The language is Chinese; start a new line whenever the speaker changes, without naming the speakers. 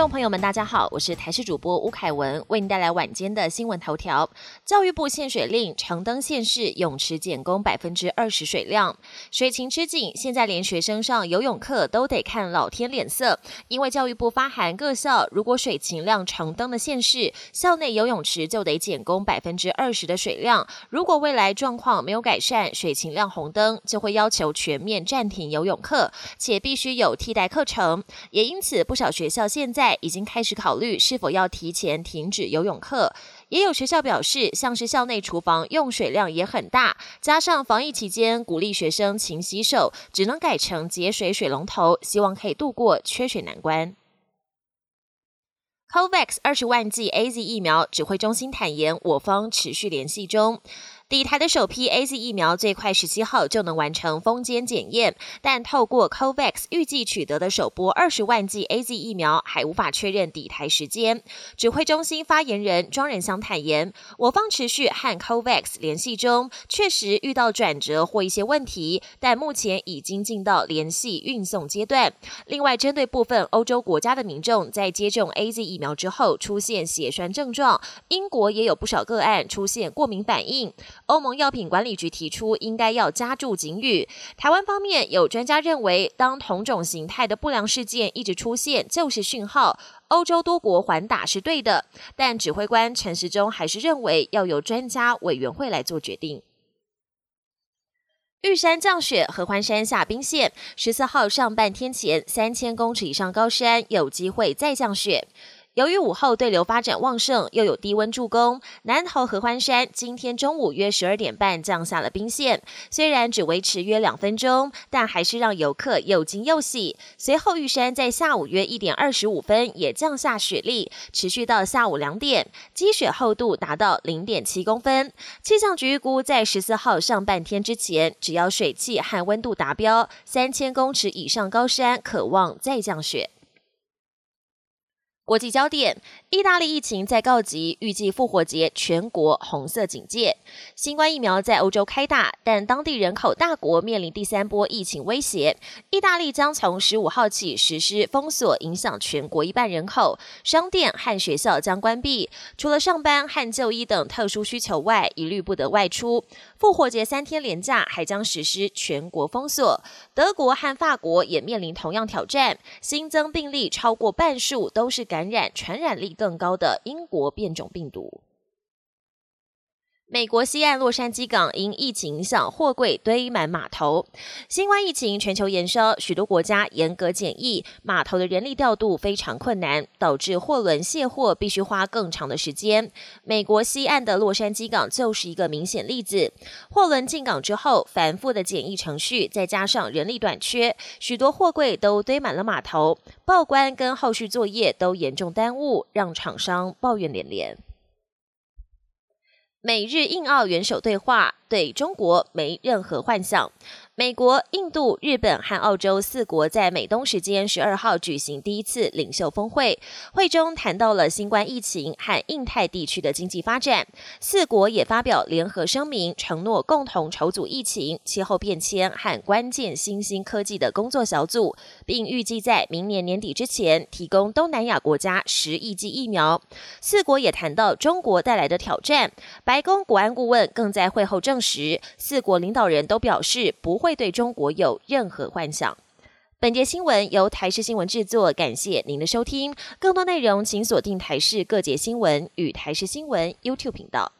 众朋友们，大家好，我是台视主播吴凯文，为您带来晚间的新闻头条。教育部限水令，长登县市泳池减工百分之二十水量。水情吃紧，现在连学生上游泳课都得看老天脸色，因为教育部发函各校，如果水情量长登的县市，校内游泳池就得减工百分之二十的水量。如果未来状况没有改善，水情量红灯，就会要求全面暂停游泳课，且必须有替代课程。也因此，不少学校现在。已经开始考虑是否要提前停止游泳课，也有学校表示，像是校内厨房用水量也很大，加上防疫期间鼓励学生勤洗手，只能改成节水水龙头，希望可以度过缺水难关。COVAX 二十万剂 A Z 疫苗指挥中心坦言，我方持续联系中。底台的首批 A Z 疫苗最快十七号就能完成封监检验，但透过 COVAX 预计取得的首波二十万剂 A Z 疫苗还无法确认底台时间。指挥中心发言人庄仁祥坦言，我方持续和 COVAX 联系中，确实遇到转折或一些问题，但目前已经进到联系运送阶段。另外，针对部分欧洲国家的民众在接种 A Z 疫苗之后出现血栓症状，英国也有不少个案出现过敏反应。欧盟药品管理局提出，应该要加注警语。台湾方面有专家认为，当同种形态的不良事件一直出现，就是讯号。欧洲多国缓打是对的，但指挥官陈时中还是认为要由专家委员会来做决定。玉山降雪，合欢山下冰线。十四号上半天前，三千公尺以上高山有机会再降雪。由于午后对流发展旺盛，又有低温助攻，南投合欢山今天中午约十二点半降下了冰线。虽然只维持约两分钟，但还是让游客又惊又喜。随后玉山在下午约一点二十五分也降下雪粒，持续到下午两点，积雪厚度达到零点七公分。气象局预估，在十四号上半天之前，只要水汽和温度达标，三千公尺以上高山可望再降雪。国际焦点：意大利疫情在告急，预计复活节全国红色警戒。新冠疫苗在欧洲开打，但当地人口大国面临第三波疫情威胁。意大利将从十五号起实施封锁，影响全国一半人口。商店和学校将关闭，除了上班和就医等特殊需求外，一律不得外出。复活节三天连假还将实施全国封锁。德国和法国也面临同样挑战，新增病例超过半数都是。感染传染力更高的英国变种病毒。美国西岸洛杉矶港因疫情影响，货柜堆满码头。新冠疫情全球延烧，许多国家严格检疫，码头的人力调度非常困难，导致货轮卸货必须花更长的时间。美国西岸的洛杉矶港就是一个明显例子。货轮进港之后，繁复的检疫程序，再加上人力短缺，许多货柜都堆满了码头，报关跟后续作业都严重耽误，让厂商抱怨连连。美日印澳元首对话，对中国没任何幻想。美国、印度、日本和澳洲四国在美东时间十二号举行第一次领袖峰会，会中谈到了新冠疫情和印太地区的经济发展。四国也发表联合声明，承诺共同筹组疫情、气候变迁和关键新兴科技的工作小组，并预计在明年年底之前提供东南亚国家十亿剂疫苗。四国也谈到中国带来的挑战。白宫国安顾问更在会后证实，四国领导人都表示不。会对中国有任何幻想。本节新闻由台视新闻制作，感谢您的收听。更多内容请锁定台视各节新闻与台视新闻 YouTube 频道。